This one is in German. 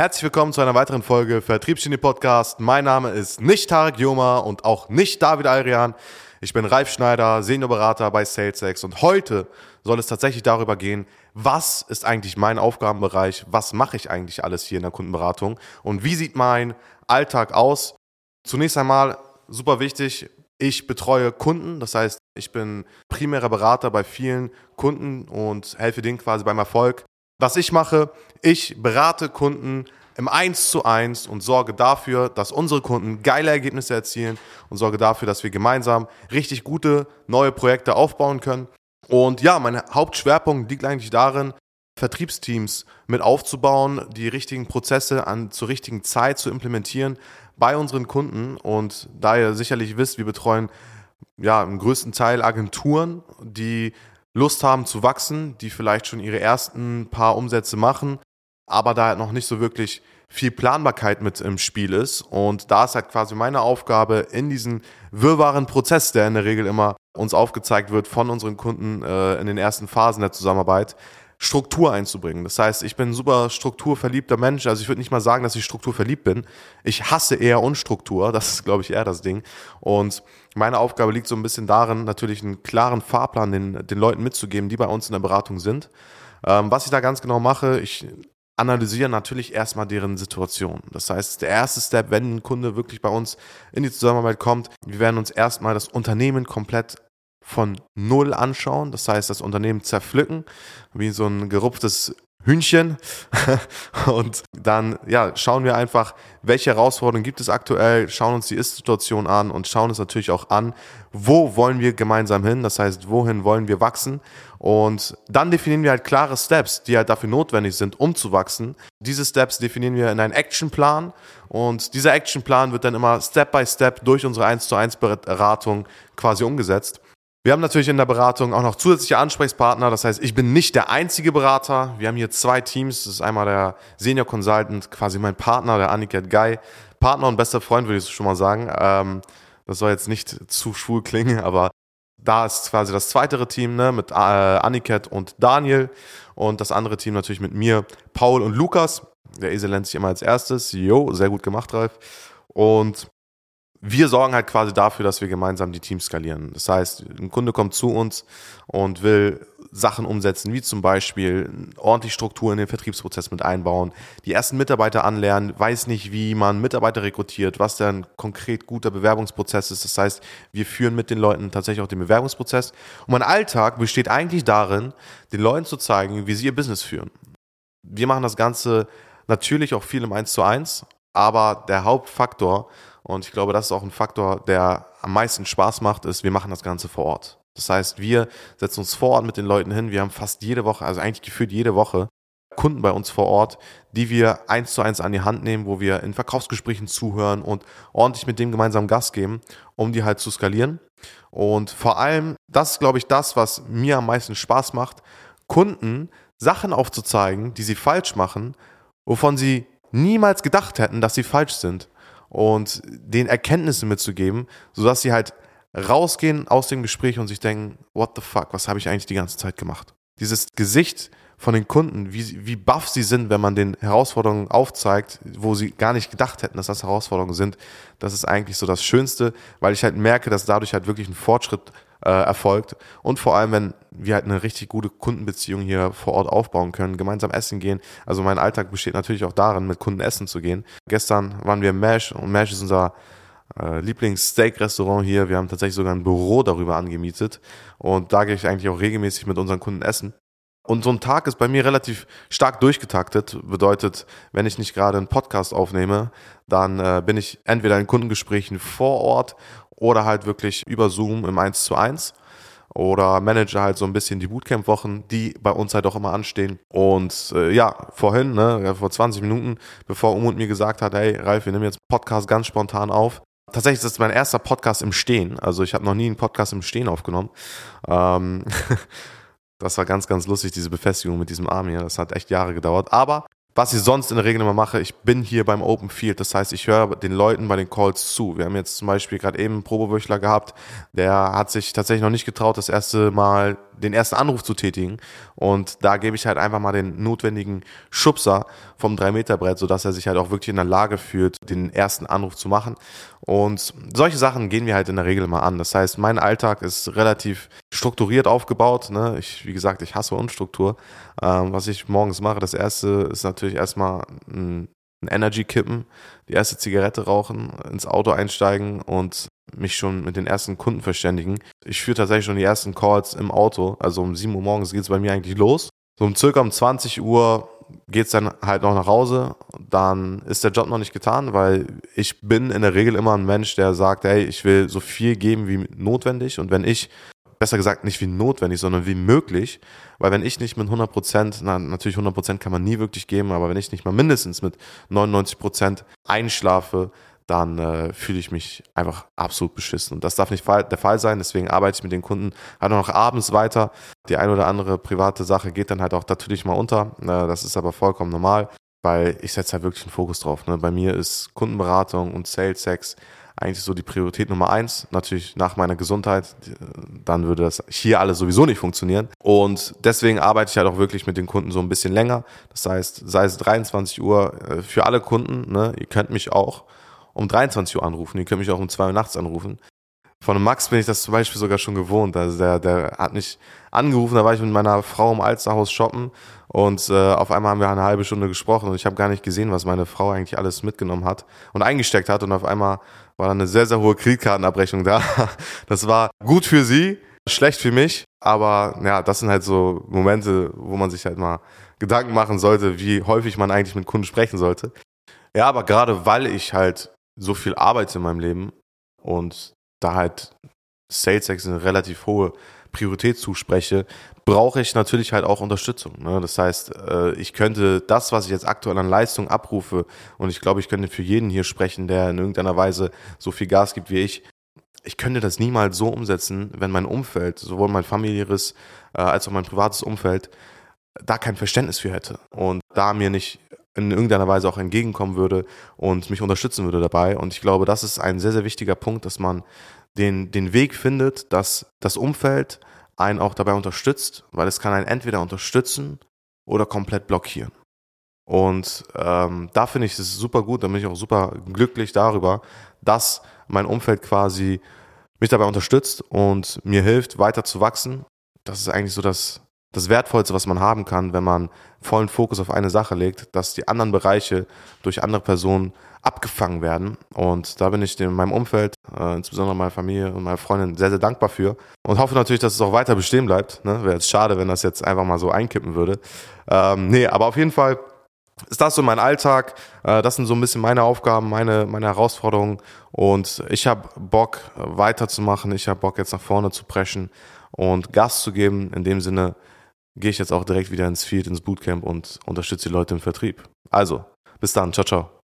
Herzlich willkommen zu einer weiteren Folge Vertriebsgenie Podcast. Mein Name ist nicht Tarek Joma und auch nicht David Alrian. Ich bin Ralf Schneider, Seniorberater bei SalesX und heute soll es tatsächlich darüber gehen, was ist eigentlich mein Aufgabenbereich, was mache ich eigentlich alles hier in der Kundenberatung und wie sieht mein Alltag aus. Zunächst einmal super wichtig, ich betreue Kunden, das heißt, ich bin primärer Berater bei vielen Kunden und helfe denen quasi beim Erfolg. Was ich mache, ich berate Kunden im 1 zu 1 und sorge dafür, dass unsere Kunden geile Ergebnisse erzielen und sorge dafür, dass wir gemeinsam richtig gute neue Projekte aufbauen können. Und ja, mein Hauptschwerpunkt liegt eigentlich darin, Vertriebsteams mit aufzubauen, die richtigen Prozesse an, zur richtigen Zeit zu implementieren bei unseren Kunden. Und da ihr sicherlich wisst, wir betreuen ja im größten Teil Agenturen, die Lust haben zu wachsen, die vielleicht schon ihre ersten paar Umsätze machen, aber da halt noch nicht so wirklich viel Planbarkeit mit im Spiel ist. Und da ist halt quasi meine Aufgabe in diesen wirrwarren Prozess, der in der Regel immer uns aufgezeigt wird von unseren Kunden äh, in den ersten Phasen der Zusammenarbeit, Struktur einzubringen. Das heißt, ich bin ein super strukturverliebter Mensch. Also ich würde nicht mal sagen, dass ich strukturverliebt bin. Ich hasse eher Unstruktur. Das ist, glaube ich, eher das Ding. Und meine Aufgabe liegt so ein bisschen darin, natürlich einen klaren Fahrplan den, den Leuten mitzugeben, die bei uns in der Beratung sind. Ähm, was ich da ganz genau mache, ich analysiere natürlich erstmal deren Situation. Das heißt, der erste Step, wenn ein Kunde wirklich bei uns in die Zusammenarbeit kommt, wir werden uns erstmal das Unternehmen komplett von Null anschauen. Das heißt, das Unternehmen zerpflücken, wie so ein gerupftes Hühnchen. und dann ja, schauen wir einfach, welche Herausforderungen gibt es aktuell, schauen uns die Ist-Situation an und schauen uns natürlich auch an, wo wollen wir gemeinsam hin, das heißt, wohin wollen wir wachsen. Und dann definieren wir halt klare Steps, die halt dafür notwendig sind, um zu wachsen. Diese Steps definieren wir in einen Actionplan und dieser Actionplan wird dann immer Step by Step durch unsere 1 zu 1 Beratung quasi umgesetzt. Wir haben natürlich in der Beratung auch noch zusätzliche Ansprechpartner. Das heißt, ich bin nicht der einzige Berater. Wir haben hier zwei Teams. Das ist einmal der Senior Consultant, quasi mein Partner, der Aniket Guy. Partner und bester Freund, würde ich schon mal sagen. Ähm, das soll jetzt nicht zu schwul klingen, aber da ist quasi das zweite Team ne, mit äh, Aniket und Daniel. Und das andere Team natürlich mit mir, Paul und Lukas. Der Esel nennt sich immer als erstes. Jo, sehr gut gemacht, Ralf. Und wir sorgen halt quasi dafür, dass wir gemeinsam die Teams skalieren. Das heißt, ein Kunde kommt zu uns und will Sachen umsetzen, wie zum Beispiel ordentlich Struktur in den Vertriebsprozess mit einbauen, die ersten Mitarbeiter anlernen, weiß nicht, wie man Mitarbeiter rekrutiert, was dann konkret guter Bewerbungsprozess ist. Das heißt, wir führen mit den Leuten tatsächlich auch den Bewerbungsprozess. Und mein Alltag besteht eigentlich darin, den Leuten zu zeigen, wie sie ihr Business führen. Wir machen das Ganze natürlich auch viel im 1 zu 1, aber der Hauptfaktor und ich glaube, das ist auch ein Faktor, der am meisten Spaß macht, ist, wir machen das Ganze vor Ort. Das heißt, wir setzen uns vor Ort mit den Leuten hin. Wir haben fast jede Woche, also eigentlich gefühlt jede Woche, Kunden bei uns vor Ort, die wir eins zu eins an die Hand nehmen, wo wir in Verkaufsgesprächen zuhören und ordentlich mit dem gemeinsam Gas geben, um die halt zu skalieren. Und vor allem, das ist, glaube ich, das, was mir am meisten Spaß macht, Kunden Sachen aufzuzeigen, die sie falsch machen, wovon sie niemals gedacht hätten, dass sie falsch sind und den Erkenntnisse mitzugeben, sodass sie halt rausgehen aus dem Gespräch und sich denken, what the fuck, was habe ich eigentlich die ganze Zeit gemacht? Dieses Gesicht von den Kunden, wie, wie baff sie sind, wenn man den Herausforderungen aufzeigt, wo sie gar nicht gedacht hätten, dass das Herausforderungen sind, das ist eigentlich so das Schönste, weil ich halt merke, dass dadurch halt wirklich ein Fortschritt äh, erfolgt. Und vor allem, wenn wir halt eine richtig gute Kundenbeziehung hier vor Ort aufbauen können, gemeinsam essen gehen. Also mein Alltag besteht natürlich auch darin, mit Kunden essen zu gehen. Gestern waren wir im Mesh und Mesh ist unser äh, Lieblings-Steak-Restaurant hier. Wir haben tatsächlich sogar ein Büro darüber angemietet. Und da gehe ich eigentlich auch regelmäßig mit unseren Kunden essen. Und so ein Tag ist bei mir relativ stark durchgetaktet. Bedeutet, wenn ich nicht gerade einen Podcast aufnehme, dann äh, bin ich entweder in Kundengesprächen vor Ort oder halt wirklich über Zoom im 1 zu 1 oder manage halt so ein bisschen die Bootcamp-Wochen, die bei uns halt auch immer anstehen. Und äh, ja, vorhin, ne, vor 20 Minuten, bevor Umut mir gesagt hat, hey Ralf, wir nehmen jetzt Podcast ganz spontan auf. Tatsächlich ist das mein erster Podcast im Stehen. Also ich habe noch nie einen Podcast im Stehen aufgenommen. Ähm das war ganz, ganz lustig, diese Befestigung mit diesem Arm hier. Das hat echt Jahre gedauert. Aber was ich sonst in der Regel immer mache, ich bin hier beim Open Field. Das heißt, ich höre den Leuten bei den Calls zu. Wir haben jetzt zum Beispiel gerade eben einen Probewöchler gehabt, der hat sich tatsächlich noch nicht getraut, das erste Mal den ersten Anruf zu tätigen. Und da gebe ich halt einfach mal den notwendigen Schubser vom 3-Meter-Brett, sodass er sich halt auch wirklich in der Lage fühlt, den ersten Anruf zu machen. Und solche Sachen gehen wir halt in der Regel mal an. Das heißt, mein Alltag ist relativ strukturiert aufgebaut. Ne? Ich, wie gesagt, ich hasse Unstruktur. Ähm, was ich morgens mache, das erste ist natürlich erstmal ein Energy kippen, die erste Zigarette rauchen, ins Auto einsteigen und mich schon mit den ersten Kunden verständigen. Ich führe tatsächlich schon die ersten Calls im Auto. Also um 7 Uhr morgens geht es bei mir eigentlich los. So um circa um 20 Uhr geht es dann halt noch nach Hause. Dann ist der Job noch nicht getan, weil ich bin in der Regel immer ein Mensch, der sagt, hey, ich will so viel geben wie notwendig. Und wenn ich besser gesagt nicht wie notwendig, sondern wie möglich. Weil wenn ich nicht mit 100 Prozent, na, natürlich 100 Prozent kann man nie wirklich geben, aber wenn ich nicht mal mindestens mit 99 Prozent einschlafe, dann äh, fühle ich mich einfach absolut beschissen. Und das darf nicht der Fall sein. Deswegen arbeite ich mit den Kunden halt noch abends weiter. Die eine oder andere private Sache geht dann halt auch natürlich mal unter. Äh, das ist aber vollkommen normal, weil ich setze halt wirklich einen Fokus drauf. Ne? Bei mir ist Kundenberatung und Sales Sex eigentlich so die Priorität Nummer eins. Natürlich nach meiner Gesundheit, dann würde das hier alles sowieso nicht funktionieren. Und deswegen arbeite ich halt auch wirklich mit den Kunden so ein bisschen länger. Das heißt, sei es 23 Uhr äh, für alle Kunden, ne, ihr könnt mich auch um 23 Uhr anrufen, ihr könnt mich auch um 2 Uhr nachts anrufen. Von Max bin ich das zum Beispiel sogar schon gewohnt. Also der, der hat mich angerufen, da war ich mit meiner Frau im Alsterhaus shoppen und äh, auf einmal haben wir eine halbe Stunde gesprochen und ich habe gar nicht gesehen, was meine Frau eigentlich alles mitgenommen hat und eingesteckt hat und auf einmal war dann eine sehr, sehr hohe Kreditkartenabrechnung da. Das war gut für sie, schlecht für mich, aber ja, das sind halt so Momente, wo man sich halt mal Gedanken machen sollte, wie häufig man eigentlich mit Kunden sprechen sollte. Ja, aber gerade weil ich halt so viel arbeite in meinem Leben und da halt Sales X eine relativ hohe Priorität zuspreche, brauche ich natürlich halt auch Unterstützung. Ne? Das heißt, äh, ich könnte das, was ich jetzt aktuell an Leistung abrufe, und ich glaube, ich könnte für jeden hier sprechen, der in irgendeiner Weise so viel Gas gibt wie ich, ich könnte das niemals so umsetzen, wenn mein Umfeld, sowohl mein familiäres äh, als auch mein privates Umfeld, da kein Verständnis für hätte und da mir nicht in irgendeiner Weise auch entgegenkommen würde und mich unterstützen würde dabei. Und ich glaube, das ist ein sehr, sehr wichtiger Punkt, dass man den, den Weg findet, dass das Umfeld einen auch dabei unterstützt, weil es kann einen entweder unterstützen oder komplett blockieren. Und ähm, da finde ich es super gut, da bin ich auch super glücklich darüber, dass mein Umfeld quasi mich dabei unterstützt und mir hilft, weiter zu wachsen. Das ist eigentlich so das, das Wertvollste, was man haben kann, wenn man vollen Fokus auf eine Sache legt, dass die anderen Bereiche durch andere Personen abgefangen werden. Und da bin ich in meinem Umfeld, äh, insbesondere meiner Familie und meiner Freundin, sehr, sehr dankbar für. Und hoffe natürlich, dass es auch weiter bestehen bleibt. Ne? Wäre jetzt schade, wenn das jetzt einfach mal so einkippen würde. Ähm, nee, aber auf jeden Fall ist das so mein Alltag. Äh, das sind so ein bisschen meine Aufgaben, meine, meine Herausforderungen. Und ich habe Bock, weiterzumachen. Ich habe Bock, jetzt nach vorne zu preschen und Gas zu geben. In dem Sinne, gehe ich jetzt auch direkt wieder ins Field, ins Bootcamp und unterstütze die Leute im Vertrieb. Also, bis dann, ciao, ciao.